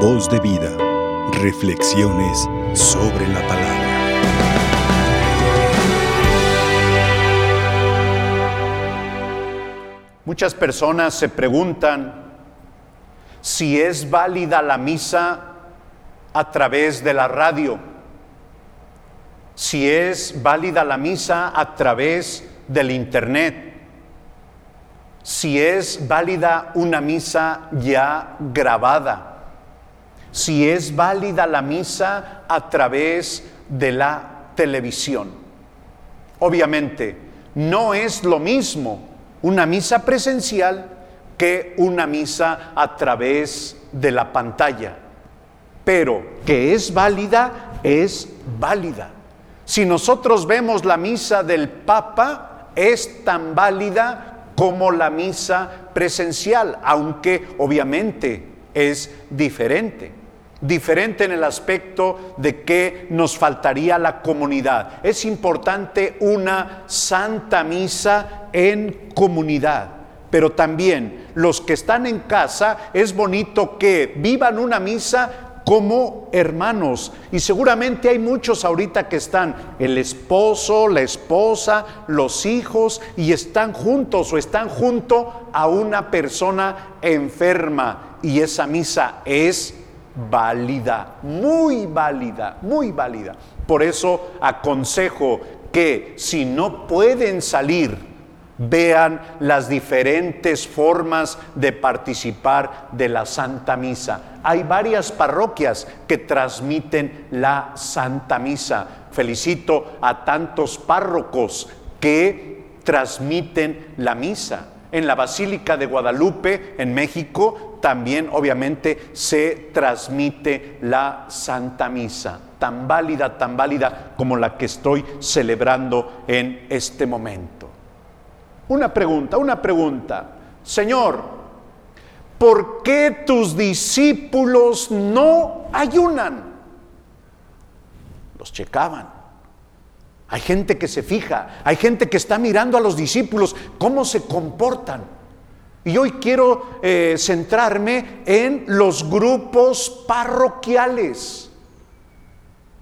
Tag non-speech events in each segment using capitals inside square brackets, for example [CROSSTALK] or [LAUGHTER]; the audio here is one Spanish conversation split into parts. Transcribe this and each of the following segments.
Voz de vida. Reflexiones sobre la palabra. Muchas personas se preguntan si es válida la misa a través de la radio, si es válida la misa a través del internet, si es válida una misa ya grabada, si es válida la misa a través de la televisión. Obviamente, no es lo mismo una misa presencial que una misa a través de la pantalla. Pero que es válida, es válida. Si nosotros vemos la misa del Papa, es tan válida como la misa presencial, aunque obviamente es diferente. Diferente en el aspecto de que nos faltaría la comunidad. Es importante una santa misa en comunidad pero también los que están en casa, es bonito que vivan una misa como hermanos. Y seguramente hay muchos ahorita que están, el esposo, la esposa, los hijos, y están juntos o están junto a una persona enferma. Y esa misa es válida, muy válida, muy válida. Por eso aconsejo que si no pueden salir, vean las diferentes formas de participar de la Santa Misa. Hay varias parroquias que transmiten la Santa Misa. Felicito a tantos párrocos que transmiten la misa. En la Basílica de Guadalupe, en México, también obviamente se transmite la Santa Misa, tan válida, tan válida como la que estoy celebrando en este momento. Una pregunta, una pregunta. Señor, ¿por qué tus discípulos no ayunan? Los checaban. Hay gente que se fija, hay gente que está mirando a los discípulos, cómo se comportan. Y hoy quiero eh, centrarme en los grupos parroquiales.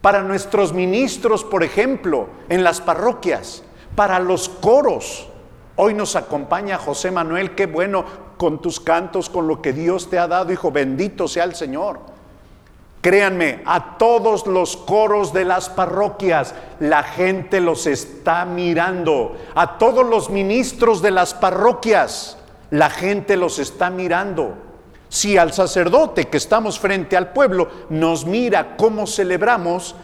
Para nuestros ministros, por ejemplo, en las parroquias, para los coros, Hoy nos acompaña José Manuel, qué bueno con tus cantos, con lo que Dios te ha dado, hijo, bendito sea el Señor. Créanme, a todos los coros de las parroquias la gente los está mirando. A todos los ministros de las parroquias la gente los está mirando. Si al sacerdote que estamos frente al pueblo nos mira cómo celebramos,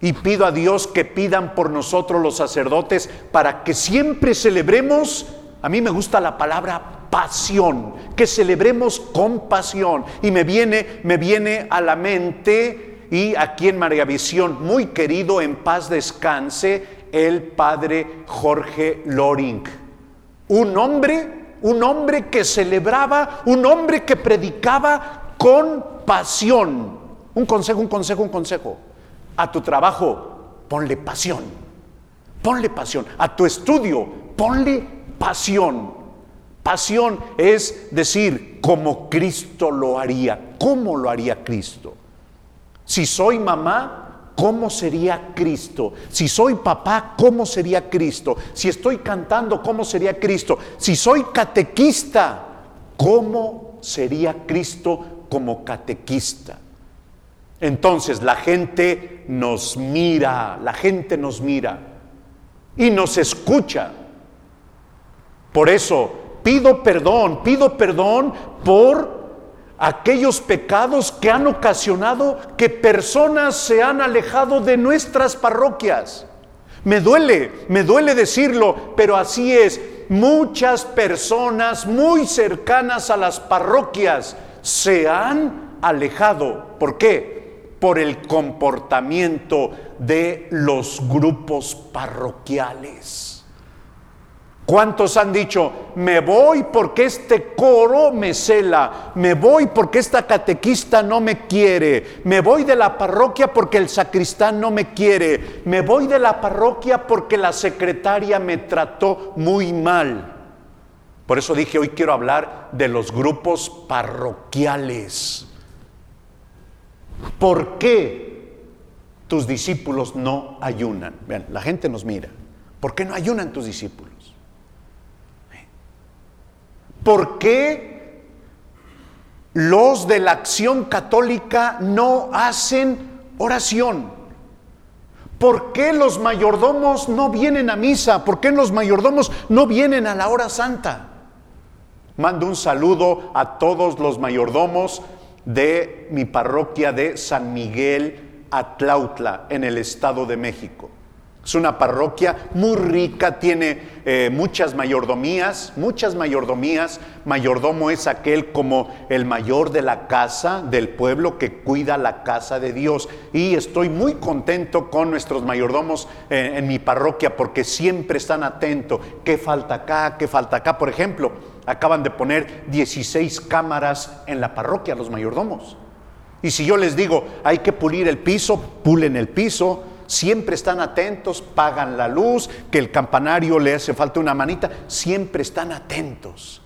y pido a Dios que pidan por nosotros los sacerdotes para que siempre celebremos, a mí me gusta la palabra pasión, que celebremos con pasión. Y me viene, me viene a la mente, y aquí en María Visión, muy querido, en paz descanse, el padre Jorge Loring. Un hombre, un hombre que celebraba, un hombre que predicaba con pasión. Un consejo, un consejo, un consejo a tu trabajo, ponle pasión. Ponle pasión. A tu estudio, ponle pasión. Pasión es decir, como Cristo lo haría. ¿Cómo lo haría Cristo? Si soy mamá, ¿cómo sería Cristo? Si soy papá, ¿cómo sería Cristo? Si estoy cantando, ¿cómo sería Cristo? Si soy catequista, ¿cómo sería Cristo como catequista? Entonces la gente nos mira, la gente nos mira y nos escucha. Por eso pido perdón, pido perdón por aquellos pecados que han ocasionado que personas se han alejado de nuestras parroquias. Me duele, me duele decirlo, pero así es. Muchas personas muy cercanas a las parroquias se han alejado. ¿Por qué? por el comportamiento de los grupos parroquiales. ¿Cuántos han dicho, me voy porque este coro me cela, me voy porque esta catequista no me quiere, me voy de la parroquia porque el sacristán no me quiere, me voy de la parroquia porque la secretaria me trató muy mal? Por eso dije, hoy quiero hablar de los grupos parroquiales ¿Por qué tus discípulos no ayunan? Vean, la gente nos mira. ¿Por qué no ayunan tus discípulos? ¿Por qué los de la acción católica no hacen oración? ¿Por qué los mayordomos no vienen a misa? ¿Por qué los mayordomos no vienen a la hora santa? Mando un saludo a todos los mayordomos de mi parroquia de San Miguel Atlautla, en el Estado de México. Es una parroquia muy rica, tiene eh, muchas mayordomías, muchas mayordomías. Mayordomo es aquel como el mayor de la casa del pueblo que cuida la casa de Dios. Y estoy muy contento con nuestros mayordomos eh, en mi parroquia porque siempre están atentos. ¿Qué falta acá? ¿Qué falta acá? Por ejemplo, acaban de poner 16 cámaras en la parroquia los mayordomos. Y si yo les digo, hay que pulir el piso, pulen el piso siempre están atentos, pagan la luz, que el campanario le hace falta una manita, siempre están atentos.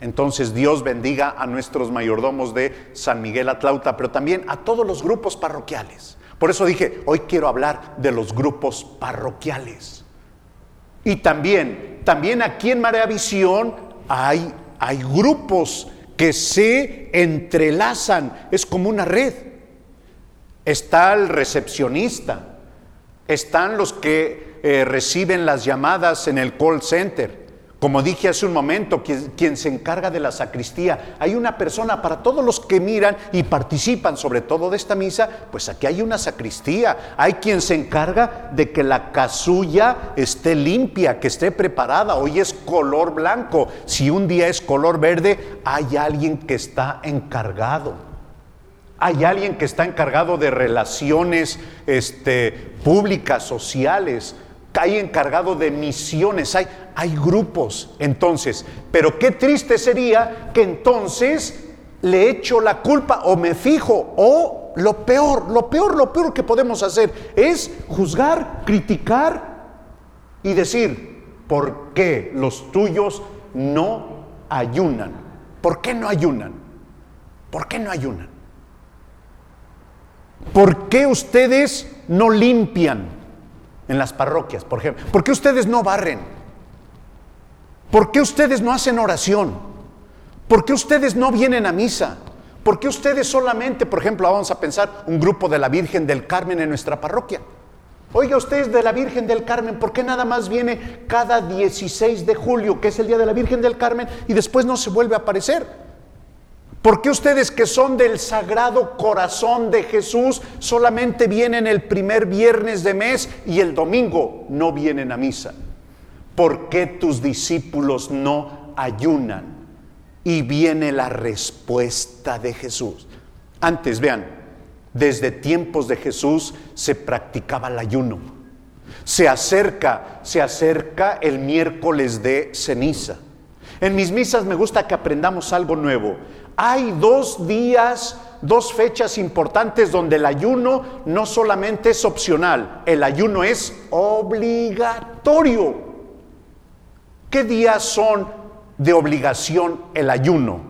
Entonces Dios bendiga a nuestros mayordomos de San Miguel Atlauta, pero también a todos los grupos parroquiales. Por eso dije, hoy quiero hablar de los grupos parroquiales. Y también, también aquí en Marea Visión hay, hay grupos que se entrelazan, es como una red está el recepcionista, están los que eh, reciben las llamadas en el call center. Como dije hace un momento, quien, quien, se encarga de la sacristía, hay una persona para todos los que miran y participan sobre todo de esta misa, pues aquí hay una sacristía, hay quien se encarga de que la casulla esté limpia, que esté preparada, hoy es color blanco, si un día es color verde, hay alguien que está encargado. Hay alguien que está encargado de relaciones este, públicas, sociales, hay encargado de misiones, hay, hay grupos entonces. Pero qué triste sería que entonces le echo la culpa o me fijo o lo peor, lo peor, lo peor que podemos hacer es juzgar, criticar y decir, ¿por qué los tuyos no ayunan? ¿Por qué no ayunan? ¿Por qué no ayunan? ¿Por qué ustedes no limpian en las parroquias, por ejemplo? ¿Por qué ustedes no barren? ¿Por qué ustedes no hacen oración? ¿Por qué ustedes no vienen a misa? ¿Por qué ustedes solamente, por ejemplo, vamos a pensar un grupo de la Virgen del Carmen en nuestra parroquia? Oiga, ustedes de la Virgen del Carmen, ¿por qué nada más viene cada 16 de julio, que es el día de la Virgen del Carmen, y después no se vuelve a aparecer? ¿Por qué ustedes que son del sagrado corazón de Jesús solamente vienen el primer viernes de mes y el domingo no vienen a misa? ¿Por qué tus discípulos no ayunan? Y viene la respuesta de Jesús. Antes, vean, desde tiempos de Jesús se practicaba el ayuno. Se acerca, se acerca el miércoles de ceniza. En mis misas me gusta que aprendamos algo nuevo hay dos días, dos fechas importantes donde el ayuno no solamente es opcional, el ayuno es obligatorio. ¿Qué días son de obligación el ayuno?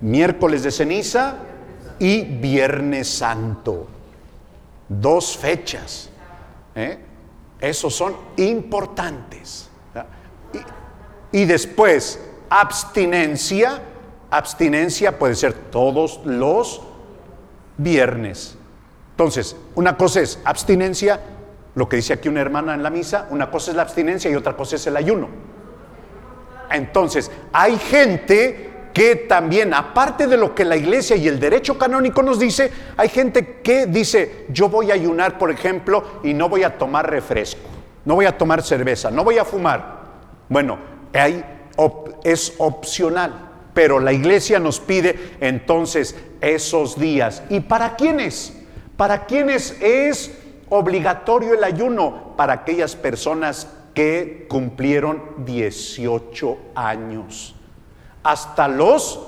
Miércoles de ceniza y Viernes Santo. Dos fechas. ¿eh? Esos son importantes. y después, abstinencia abstinencia puede ser todos los viernes. Entonces, una cosa es abstinencia, lo que dice aquí una hermana en la misa, una cosa es la abstinencia y otra cosa es el ayuno. Entonces, hay gente que también, aparte de lo que la iglesia y el derecho canónico nos dice, hay gente que dice, yo voy a ayunar, por ejemplo, y no voy a tomar refresco, no voy a tomar cerveza, no voy a fumar. Bueno, hay, es opcional pero la iglesia nos pide entonces esos días. ¿Y para quiénes? ¿Para quiénes es obligatorio el ayuno? Para aquellas personas que cumplieron 18 años. Hasta los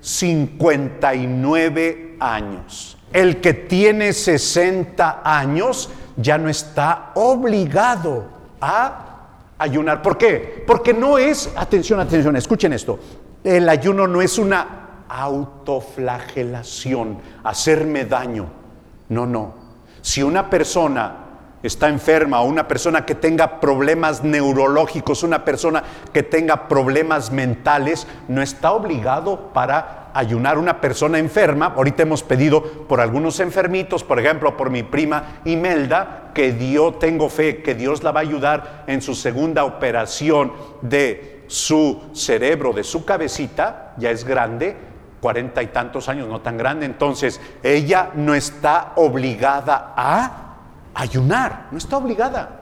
59 años. El que tiene 60 años ya no está obligado a ayunar. ¿Por qué? Porque no es, atención, atención, escuchen esto, el ayuno no es una autoflagelación, hacerme daño. No, no. Si una persona está enferma o una persona que tenga problemas neurológicos, una persona que tenga problemas mentales, no está obligado para ayunar una persona enferma. Ahorita hemos pedido por algunos enfermitos, por ejemplo, por mi prima Imelda, que Dios, tengo fe, que Dios la va a ayudar en su segunda operación de su cerebro, de su cabecita, ya es grande, cuarenta y tantos años, no tan grande, entonces ella no está obligada a ayunar, no está obligada.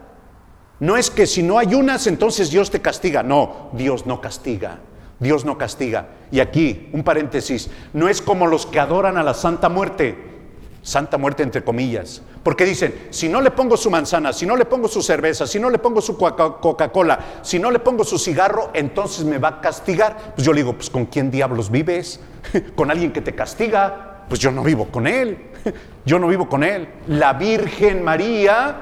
No es que si no ayunas entonces Dios te castiga, no, Dios no castiga. Dios no castiga. Y aquí, un paréntesis, no es como los que adoran a la Santa Muerte, Santa Muerte entre comillas, porque dicen, si no le pongo su manzana, si no le pongo su cerveza, si no le pongo su Coca-Cola, si no le pongo su cigarro, entonces me va a castigar. Pues yo le digo, pues ¿con quién diablos vives? [LAUGHS] ¿Con alguien que te castiga? Pues yo no vivo con él. [LAUGHS] Yo no vivo con Él. La Virgen María,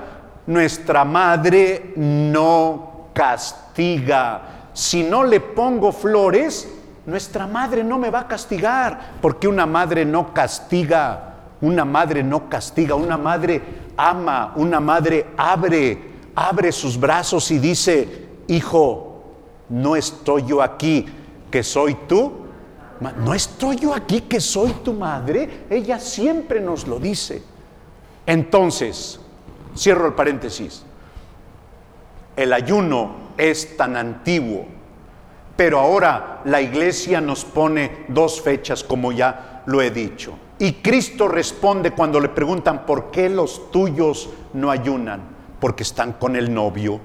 nuestra madre, no castiga. Si no le pongo flores, nuestra madre no me va a castigar, porque una madre no castiga. Una madre no castiga, una madre ama, una madre abre, abre sus brazos y dice, hijo, no estoy yo aquí, que soy tú, ¿no estoy yo aquí que soy tu madre? Ella siempre nos lo dice. Entonces, cierro el paréntesis, el ayuno es tan antiguo, pero ahora la iglesia nos pone dos fechas, como ya lo he dicho. Y Cristo responde cuando le preguntan, ¿por qué los tuyos no ayunan? Porque están con el novio.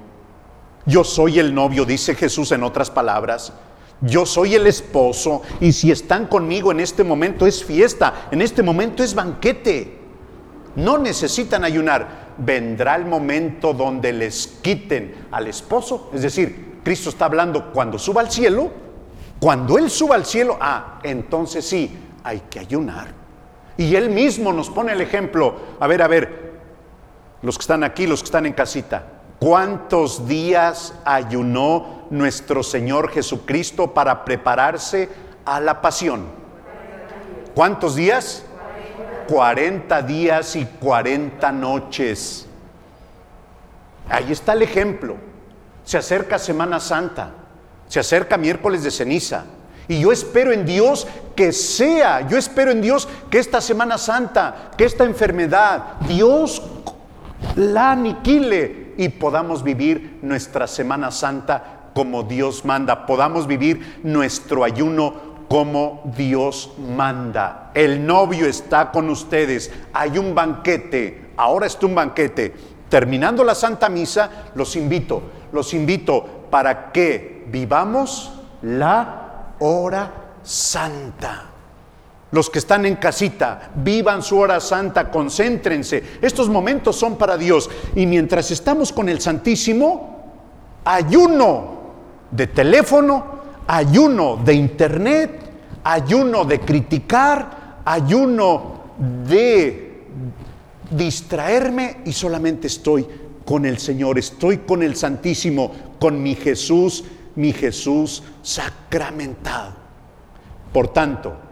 Yo soy el novio, dice Jesús en otras palabras. Yo soy el esposo y si están conmigo en este momento es fiesta, en este momento es banquete. No necesitan ayunar. Vendrá el momento donde les quiten al esposo. Es decir, Cristo está hablando cuando suba al cielo. Cuando Él suba al cielo, ah, entonces sí, hay que ayunar. Y Él mismo nos pone el ejemplo. A ver, a ver, los que están aquí, los que están en casita. ¿Cuántos días ayunó nuestro Señor Jesucristo para prepararse a la pasión? ¿Cuántos días? 40 días y 40 noches. Ahí está el ejemplo. Se acerca Semana Santa, se acerca miércoles de ceniza. Y yo espero en Dios que sea, yo espero en Dios que esta Semana Santa, que esta enfermedad, Dios la aniquile y podamos vivir nuestra Semana Santa como Dios manda, podamos vivir nuestro ayuno como Dios manda. El novio está con ustedes, hay un banquete, ahora está un banquete. Terminando la Santa Misa, los invito, los invito para que vivamos la hora santa. Los que están en casita, vivan su hora santa, concéntrense. Estos momentos son para Dios. Y mientras estamos con el Santísimo, ayuno de teléfono, ayuno de internet, ayuno de criticar, ayuno de distraerme y solamente estoy con el Señor, estoy con el Santísimo, con mi Jesús, mi Jesús sacramentado. Por tanto,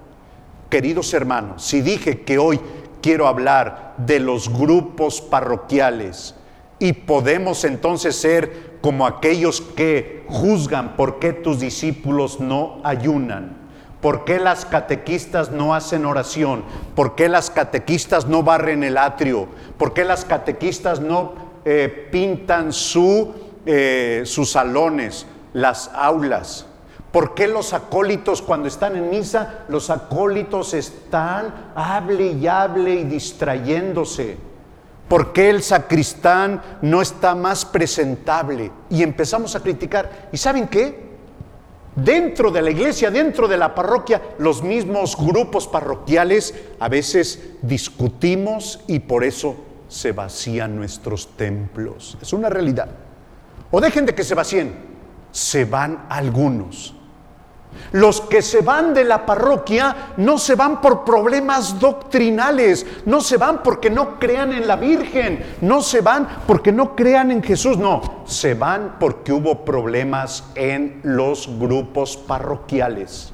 Queridos hermanos, si dije que hoy quiero hablar de los grupos parroquiales y podemos entonces ser como aquellos que juzgan por qué tus discípulos no ayunan, por qué las catequistas no hacen oración, por qué las catequistas no barren el atrio, por qué las catequistas no eh, pintan su, eh, sus salones, las aulas. ¿Por qué los acólitos cuando están en misa, los acólitos están hable y hable y distrayéndose? ¿Por qué el sacristán no está más presentable? Y empezamos a criticar. ¿Y saben qué? Dentro de la iglesia, dentro de la parroquia, los mismos grupos parroquiales a veces discutimos y por eso se vacían nuestros templos. Es una realidad. O dejen de que se vacíen, se van algunos. Los que se van de la parroquia no se van por problemas doctrinales, no se van porque no crean en la Virgen, no se van porque no crean en Jesús, no, se van porque hubo problemas en los grupos parroquiales.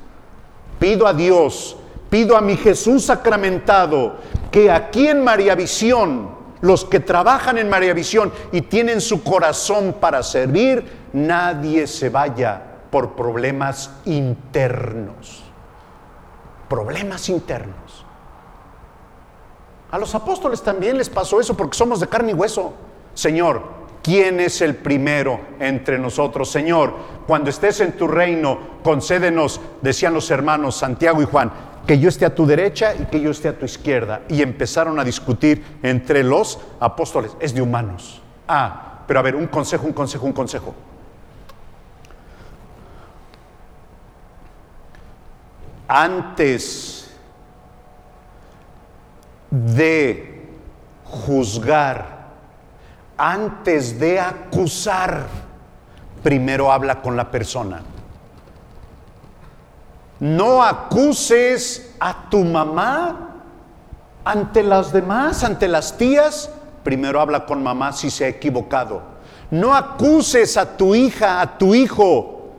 pido a Dios, pido a mi Jesús sacramentado, que aquí en María Visión, los que trabajan en María Visión y tienen su corazón para servir, nadie se vaya por problemas internos. Problemas internos. A los apóstoles también les pasó eso porque somos de carne y hueso. Señor, ¿quién es el primero entre nosotros? Señor, cuando estés en tu reino, concédenos, decían los hermanos Santiago y Juan, que yo esté a tu derecha y que yo esté a tu izquierda. Y empezaron a discutir entre los apóstoles. Es de humanos. Ah, pero a ver, un consejo, un consejo, un consejo. Antes de juzgar, antes de acusar, primero habla con la persona. No acuses a tu mamá ante las demás, ante las tías. Primero habla con mamá si se ha equivocado. No acuses a tu hija, a tu hijo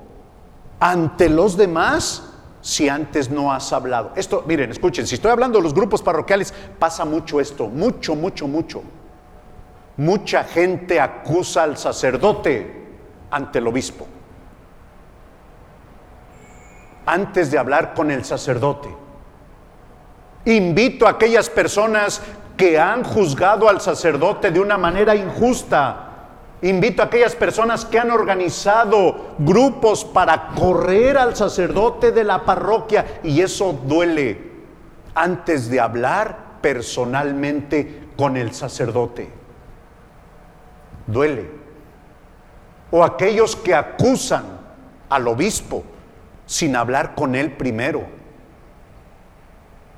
ante los demás si antes no has hablado. Esto, miren, escuchen, si estoy hablando de los grupos parroquiales, pasa mucho esto, mucho, mucho, mucho. Mucha gente acusa al sacerdote ante el obispo antes de hablar con el sacerdote. Invito a aquellas personas que han juzgado al sacerdote de una manera injusta. Invito a aquellas personas que han organizado grupos para correr al sacerdote de la parroquia y eso duele antes de hablar personalmente con el sacerdote. Duele. O aquellos que acusan al obispo sin hablar con Él primero.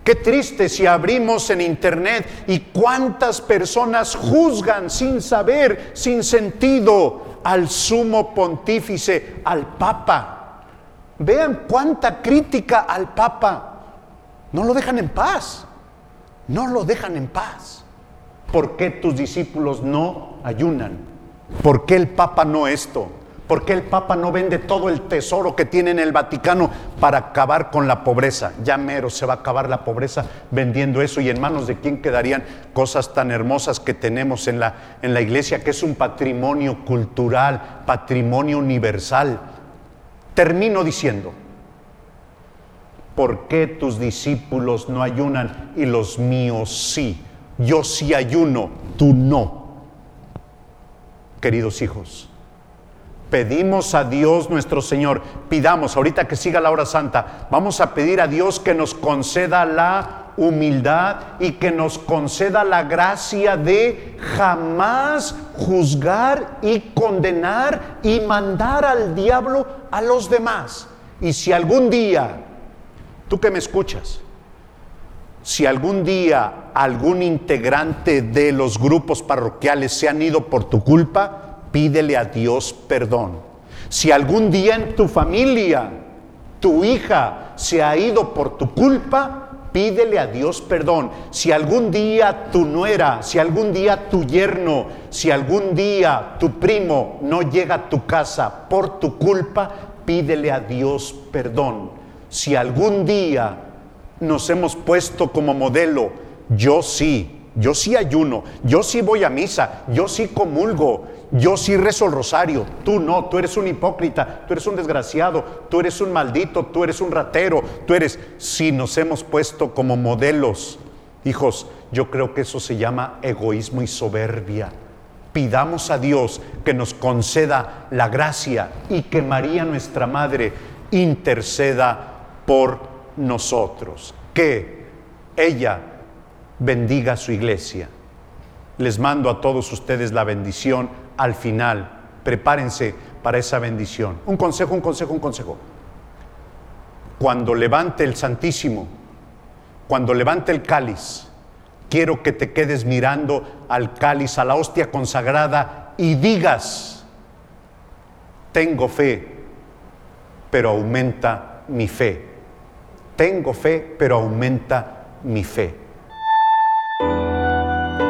Qué triste si abrimos en internet y cuántas personas juzgan sin saber, sin sentido, al sumo pontífice, al papa. Vean cuánta crítica al papa. No lo dejan en paz. No lo dejan en paz. ¿Por qué tus discípulos no ayunan? ¿Por qué el papa no esto? ¿Por qué el Papa no vende todo el tesoro que tiene en el Vaticano para acabar con la pobreza? Ya mero se va a acabar la pobreza vendiendo eso y en manos de quién quedarían cosas tan hermosas que tenemos en la, en la iglesia, que es un patrimonio cultural, patrimonio universal. Termino diciendo, ¿por qué tus discípulos no ayunan y los míos sí? Yo sí ayuno, tú no. Queridos hijos, Pedimos a Dios nuestro Señor, pidamos, ahorita que siga la hora santa, vamos a pedir a Dios que nos conceda la humildad y que nos conceda la gracia de jamás juzgar y condenar y mandar al diablo a los demás. Y si algún día, tú que me escuchas, si algún día algún integrante de los grupos parroquiales se han ido por tu culpa, pídele a Dios perdón. Si algún día en tu familia tu hija se ha ido por tu culpa, pídele a Dios perdón. Si algún día tu nuera, si algún día tu yerno, si algún día tu primo no llega a tu casa por tu culpa, pídele a Dios perdón. Si algún día nos hemos puesto como modelo, yo sí, yo sí ayuno, yo sí voy a misa, yo sí comulgo, yo sí rezo el rosario, tú no, tú eres un hipócrita, tú eres un desgraciado, tú eres un maldito, tú eres un ratero, tú eres... Si nos hemos puesto como modelos, hijos, yo creo que eso se llama egoísmo y soberbia. Pidamos a Dios que nos conceda la gracia y que María nuestra Madre interceda por nosotros. Que ella bendiga a su iglesia. Les mando a todos ustedes la bendición al final. Prepárense para esa bendición. Un consejo, un consejo, un consejo. Cuando levante el Santísimo, cuando levante el cáliz, quiero que te quedes mirando al cáliz, a la hostia consagrada y digas, tengo fe, pero aumenta mi fe. Tengo fe, pero aumenta mi fe.